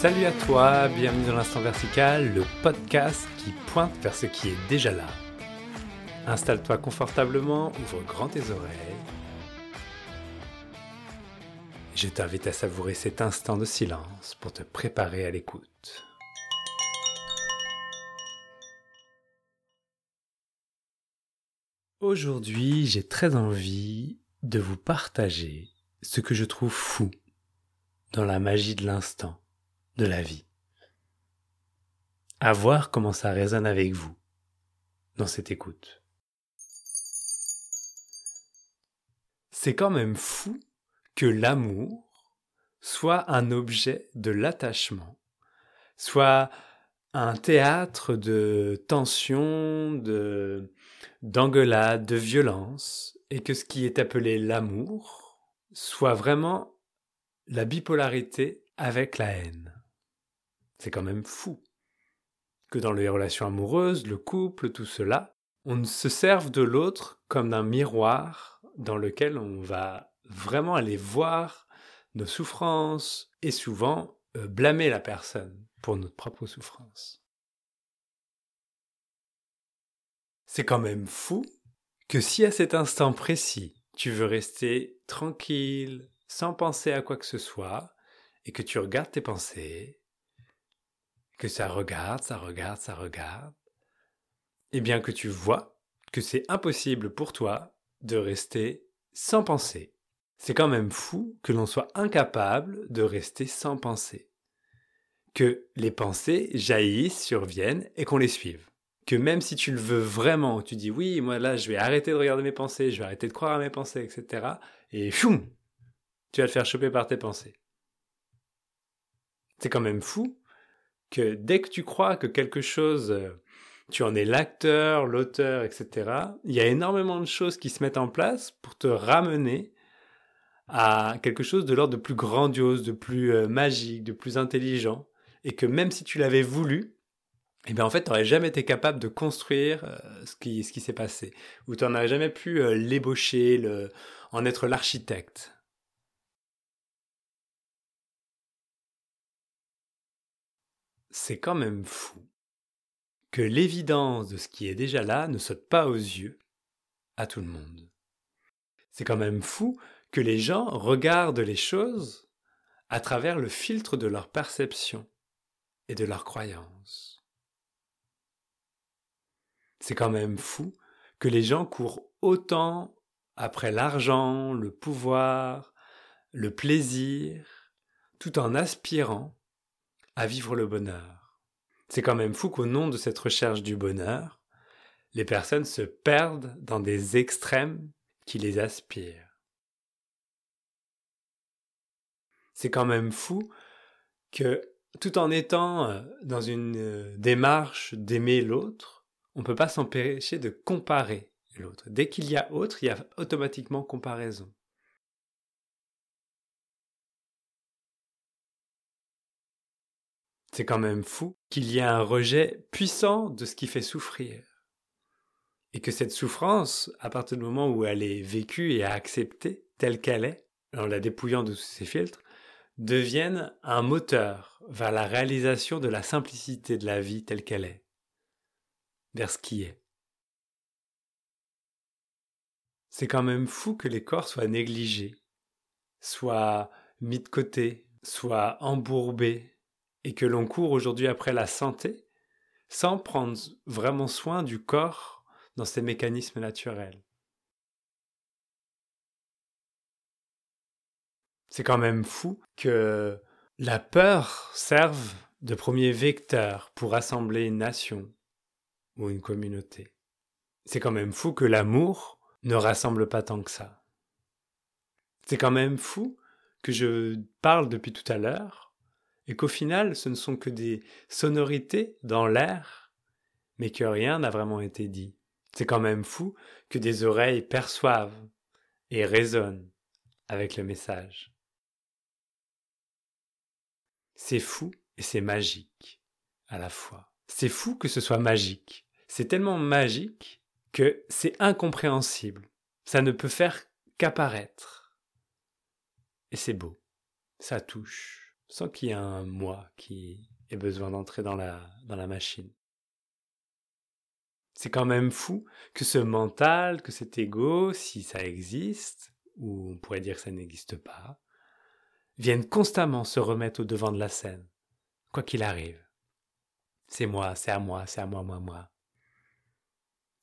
Salut à toi, bienvenue dans l'Instant Vertical, le podcast qui pointe vers ce qui est déjà là. Installe-toi confortablement, ouvre grand tes oreilles. Je t'invite à savourer cet instant de silence pour te préparer à l'écoute. Aujourd'hui, j'ai très envie de vous partager ce que je trouve fou dans la magie de l'instant de la vie. À voir comment ça résonne avec vous dans cette écoute. C'est quand même fou que l'amour soit un objet de l'attachement, soit un théâtre de tension, de d'engueulade, de violence, et que ce qui est appelé l'amour soit vraiment la bipolarité avec la haine. C'est quand même fou que dans les relations amoureuses, le couple, tout cela, on se serve de l'autre comme d'un miroir dans lequel on va vraiment aller voir nos souffrances et souvent euh, blâmer la personne pour notre propre souffrance. C'est quand même fou que si à cet instant précis, tu veux rester tranquille, sans penser à quoi que ce soit, et que tu regardes tes pensées, que ça regarde, ça regarde, ça regarde, et bien que tu vois que c'est impossible pour toi de rester sans penser. C'est quand même fou que l'on soit incapable de rester sans penser. Que les pensées jaillissent, surviennent et qu'on les suive. Que même si tu le veux vraiment, tu dis oui, moi là je vais arrêter de regarder mes pensées, je vais arrêter de croire à mes pensées, etc. Et choum, tu vas te faire choper par tes pensées. C'est quand même fou que dès que tu crois que quelque chose, euh, tu en es l'acteur, l'auteur, etc., il y a énormément de choses qui se mettent en place pour te ramener à quelque chose de l'ordre de plus grandiose, de plus euh, magique, de plus intelligent, et que même si tu l'avais voulu, eh bien en fait, tu n'aurais jamais été capable de construire euh, ce qui, s'est passé, ou tu n'aurais jamais pu l'ébaucher, en être l'architecte. C'est quand même fou que l'évidence de ce qui est déjà là ne saute pas aux yeux à tout le monde. C'est quand même fou que les gens regardent les choses à travers le filtre de leur perception et de leur croyance. C'est quand même fou que les gens courent autant après l'argent, le pouvoir, le plaisir, tout en aspirant vivre le bonheur. C'est quand même fou qu'au nom de cette recherche du bonheur, les personnes se perdent dans des extrêmes qui les aspirent. C'est quand même fou que tout en étant euh, dans une euh, démarche d'aimer l'autre, on ne peut pas s'empêcher de comparer l'autre. Dès qu'il y a autre, il y a automatiquement comparaison. C'est quand même fou qu'il y ait un rejet puissant de ce qui fait souffrir. Et que cette souffrance, à partir du moment où elle est vécue et acceptée telle qu'elle est, en la dépouillant de tous ses filtres, devienne un moteur vers la réalisation de la simplicité de la vie telle qu'elle est, vers ce qui est. C'est quand même fou que les corps soient négligés, soient mis de côté, soient embourbés, et que l'on court aujourd'hui après la santé sans prendre vraiment soin du corps dans ses mécanismes naturels. C'est quand même fou que la peur serve de premier vecteur pour assembler une nation ou une communauté. C'est quand même fou que l'amour ne rassemble pas tant que ça. C'est quand même fou que je parle depuis tout à l'heure et qu'au final ce ne sont que des sonorités dans l'air, mais que rien n'a vraiment été dit. C'est quand même fou que des oreilles perçoivent et résonnent avec le message. C'est fou et c'est magique à la fois. C'est fou que ce soit magique. C'est tellement magique que c'est incompréhensible. Ça ne peut faire qu'apparaître. Et c'est beau. Ça touche sans qu'il y ait un moi qui ait besoin d'entrer dans la, machine. C'est quand même fou que ce mental, que cet ego, si ça existe, ou on pourrait dire que ça n'existe pas, vienne constamment se remettre au devant de la scène, quoi qu'il arrive. C'est moi, c'est à moi, c'est à moi, moi, moi.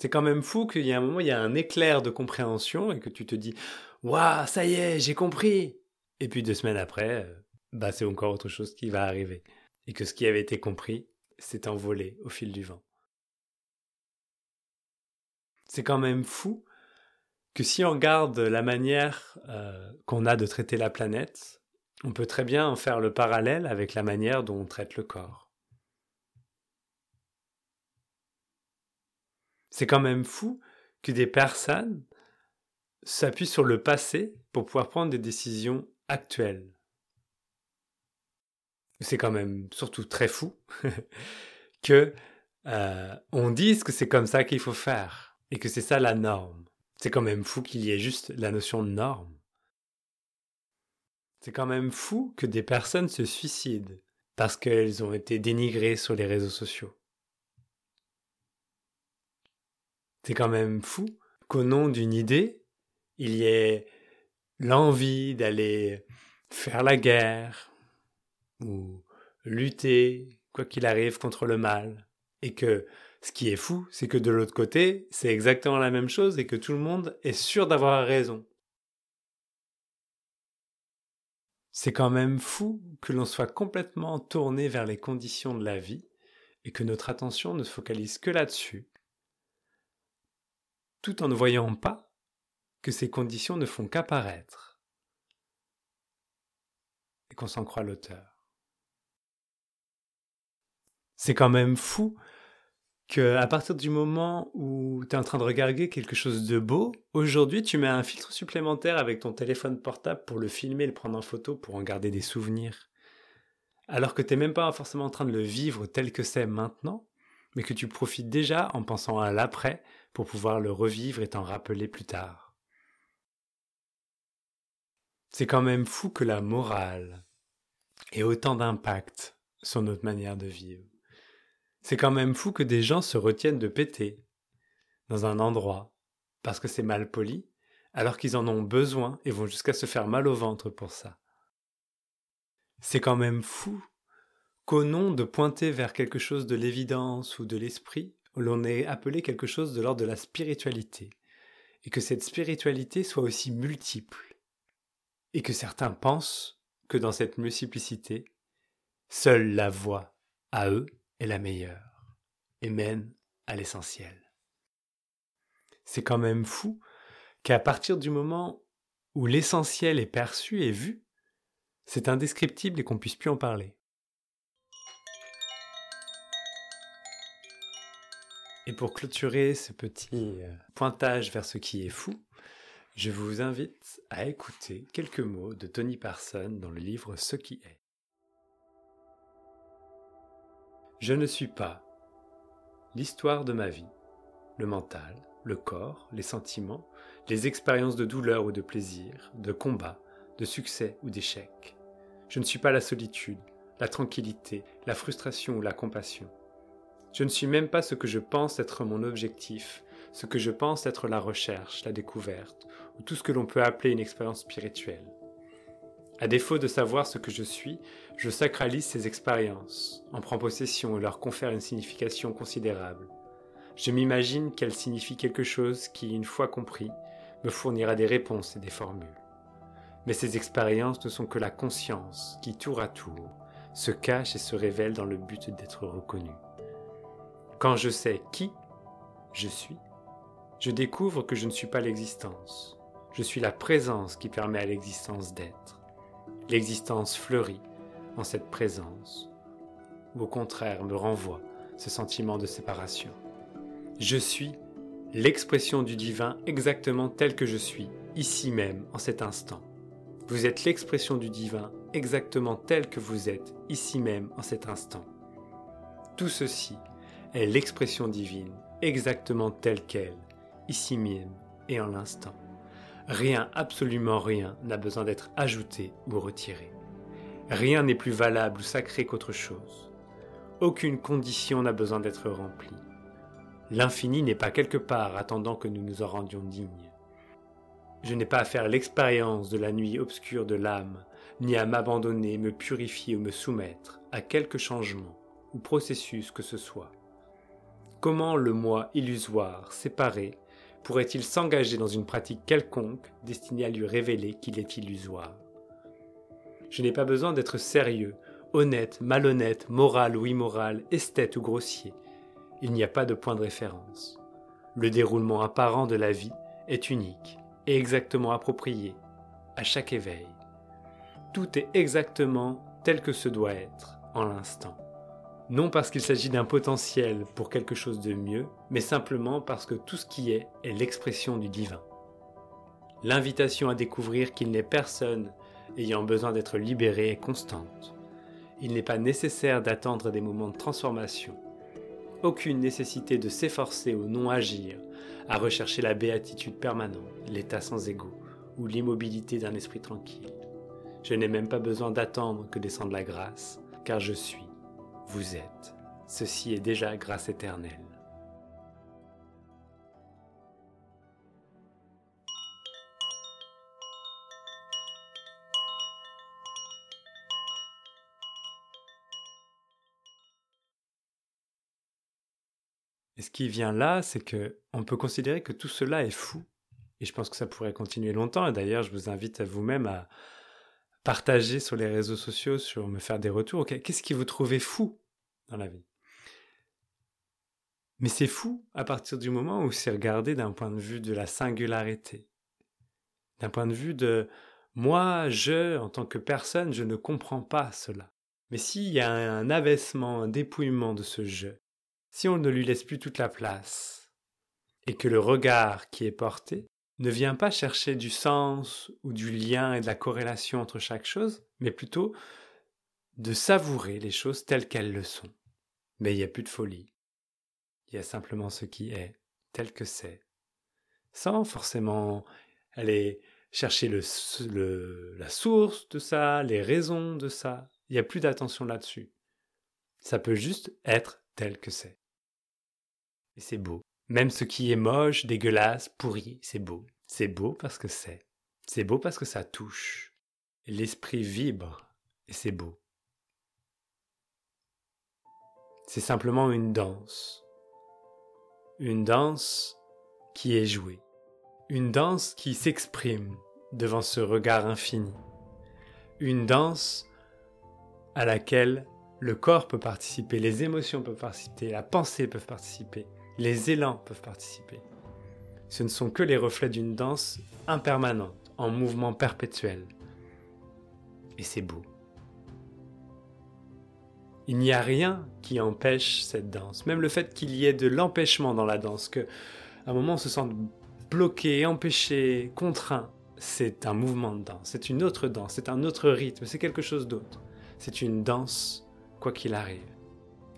C'est quand même fou qu'il y a un moment, il y a un éclair de compréhension et que tu te dis Waouh, ça y est, j'ai compris Et puis deux semaines après, euh, bah c'est encore autre chose qui va arriver. Et que ce qui avait été compris s'est envolé au fil du vent. C'est quand même fou que si on regarde la manière euh, qu'on a de traiter la planète, on peut très bien en faire le parallèle avec la manière dont on traite le corps. C'est quand même fou que des personnes s'appuient sur le passé pour pouvoir prendre des décisions actuelles. C'est quand même surtout très fou que euh, on dise que c'est comme ça qu'il faut faire et que c'est ça la norme. C'est quand même fou qu'il y ait juste la notion de norme. C'est quand même fou que des personnes se suicident parce qu'elles ont été dénigrées sur les réseaux sociaux. C'est quand même fou qu'au nom d'une idée, il y ait l'envie d'aller faire la guerre ou lutter, quoi qu'il arrive, contre le mal. Et que ce qui est fou, c'est que de l'autre côté, c'est exactement la même chose et que tout le monde est sûr d'avoir raison. C'est quand même fou que l'on soit complètement tourné vers les conditions de la vie et que notre attention ne se focalise que là-dessus tout en ne voyant pas que ces conditions ne font qu'apparaître et qu'on s'en croit l'auteur. C'est quand même fou que à partir du moment où tu es en train de regarder quelque chose de beau, aujourd'hui tu mets un filtre supplémentaire avec ton téléphone portable pour le filmer, le prendre en photo, pour en garder des souvenirs. Alors que tu n'es même pas forcément en train de le vivre tel que c'est maintenant, mais que tu profites déjà en pensant à l'après pour pouvoir le revivre et t'en rappeler plus tard. C'est quand même fou que la morale ait autant d'impact sur notre manière de vivre. C'est quand même fou que des gens se retiennent de péter dans un endroit parce que c'est mal poli, alors qu'ils en ont besoin et vont jusqu'à se faire mal au ventre pour ça. C'est quand même fou qu'au nom de pointer vers quelque chose de l'évidence ou de l'esprit, l'on est appelé quelque chose de l'ordre de la spiritualité, et que cette spiritualité soit aussi multiple, et que certains pensent que dans cette multiplicité, seule la voie à eux est la meilleure, et mène à l'essentiel. C'est quand même fou qu'à partir du moment où l'essentiel est perçu et vu, c'est indescriptible et qu'on puisse plus en parler. Et pour clôturer ce petit euh, pointage vers ce qui est fou, je vous invite à écouter quelques mots de Tony Parson dans le livre Ce qui est. Je ne suis pas l'histoire de ma vie, le mental, le corps, les sentiments, les expériences de douleur ou de plaisir, de combat, de succès ou d'échec. Je ne suis pas la solitude, la tranquillité, la frustration ou la compassion. Je ne suis même pas ce que je pense être mon objectif, ce que je pense être la recherche, la découverte, ou tout ce que l'on peut appeler une expérience spirituelle. À défaut de savoir ce que je suis, je sacralise ces expériences, en prends possession et leur confère une signification considérable. Je m'imagine qu'elles signifient quelque chose qui, une fois compris, me fournira des réponses et des formules. Mais ces expériences ne sont que la conscience qui, tour à tour, se cache et se révèle dans le but d'être reconnue. Quand je sais qui je suis, je découvre que je ne suis pas l'existence. Je suis la présence qui permet à l'existence d'être. L'existence fleurit en cette présence, ou au contraire me renvoie ce sentiment de séparation. Je suis l'expression du divin exactement tel que je suis, ici même, en cet instant. Vous êtes l'expression du divin exactement tel que vous êtes, ici même, en cet instant. Tout ceci est l'expression divine, exactement telle qu'elle, ici même et en l'instant. Rien, absolument rien, n'a besoin d'être ajouté ou retiré. Rien n'est plus valable ou sacré qu'autre chose. Aucune condition n'a besoin d'être remplie. L'infini n'est pas quelque part attendant que nous nous en rendions dignes. Je n'ai pas à faire l'expérience de la nuit obscure de l'âme, ni à m'abandonner, me purifier ou me soumettre à quelque changement ou processus que ce soit. Comment le moi illusoire, séparé, pourrait-il s'engager dans une pratique quelconque destinée à lui révéler qu'il est illusoire? Je n'ai pas besoin d'être sérieux, honnête, malhonnête, moral ou immoral, esthète ou grossier. Il n'y a pas de point de référence. Le déroulement apparent de la vie est unique et exactement approprié à chaque éveil. Tout est exactement tel que ce doit être en l'instant. Non parce qu'il s'agit d'un potentiel pour quelque chose de mieux, mais simplement parce que tout ce qui est est l'expression du divin. L'invitation à découvrir qu'il n'est personne ayant besoin d'être libéré est constante. Il n'est pas nécessaire d'attendre des moments de transformation. Aucune nécessité de s'efforcer ou non agir à rechercher la béatitude permanente, l'état sans égo ou l'immobilité d'un esprit tranquille. Je n'ai même pas besoin d'attendre que descende la grâce, car je suis, vous êtes. Ceci est déjà grâce éternelle. Et ce qui vient là, c'est que on peut considérer que tout cela est fou. Et je pense que ça pourrait continuer longtemps. Et d'ailleurs, je vous invite à vous-même à partager sur les réseaux sociaux, sur me faire des retours. Qu'est-ce qui vous trouvez fou? La vie Mais c'est fou à partir du moment où c'est regardé d'un point de vue de la singularité, d'un point de vue de moi, je, en tant que personne, je ne comprends pas cela. Mais s'il y a un abaissement, un dépouillement de ce je, si on ne lui laisse plus toute la place, et que le regard qui est porté ne vient pas chercher du sens ou du lien et de la corrélation entre chaque chose, mais plutôt de savourer les choses telles qu'elles le sont. Mais il n'y a plus de folie. Il y a simplement ce qui est, tel que c'est, sans forcément aller chercher la source de ça, les raisons de ça. Il n'y a plus d'attention là-dessus. Ça peut juste être tel que c'est. Et c'est beau. Même ce qui est moche, dégueulasse, pourri, c'est beau. C'est beau parce que c'est. C'est beau parce que ça touche. L'esprit vibre et c'est beau. C'est simplement une danse. Une danse qui est jouée. Une danse qui s'exprime devant ce regard infini. Une danse à laquelle le corps peut participer, les émotions peuvent participer, la pensée peut participer, les élans peuvent participer. Ce ne sont que les reflets d'une danse impermanente, en mouvement perpétuel. Et c'est beau. Il n'y a rien qui empêche cette danse. Même le fait qu'il y ait de l'empêchement dans la danse, que un moment on se sente bloqué, empêché, contraint, c'est un mouvement de danse, c'est une autre danse, c'est un autre rythme, c'est quelque chose d'autre. C'est une danse, quoi qu'il arrive.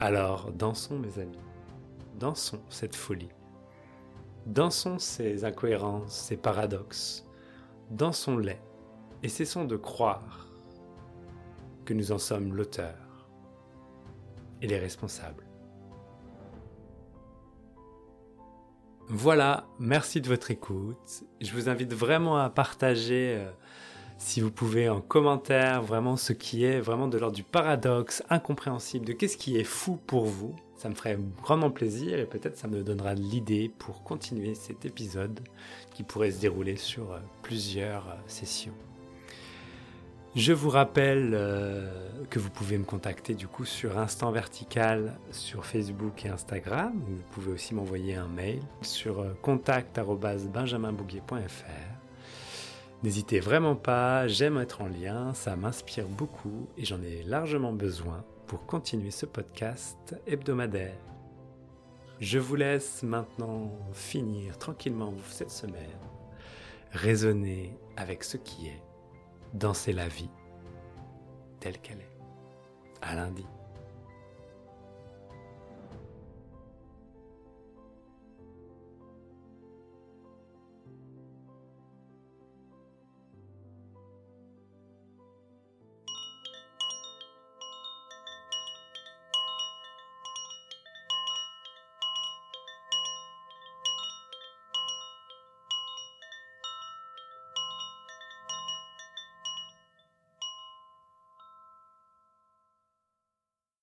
Alors dansons mes amis. Dansons cette folie. Dansons ces incohérences, ces paradoxes. Dansons-les et cessons de croire que nous en sommes l'auteur les responsables. Voilà, merci de votre écoute. Je vous invite vraiment à partager, euh, si vous pouvez, en commentaire, vraiment ce qui est vraiment de l'ordre du paradoxe, incompréhensible, de qu'est-ce qui est fou pour vous. Ça me ferait grandement plaisir et peut-être ça me donnera l'idée pour continuer cet épisode qui pourrait se dérouler sur euh, plusieurs euh, sessions. Je vous rappelle euh, que vous pouvez me contacter du coup sur Instant Vertical sur Facebook et Instagram. Vous pouvez aussi m'envoyer un mail sur contact@benjaminbouguier.fr. N'hésitez vraiment pas, j'aime être en lien, ça m'inspire beaucoup et j'en ai largement besoin pour continuer ce podcast hebdomadaire. Je vous laisse maintenant finir tranquillement cette semaine, raisonner avec ce qui est, danser la vie telle qu'elle est. À lundi.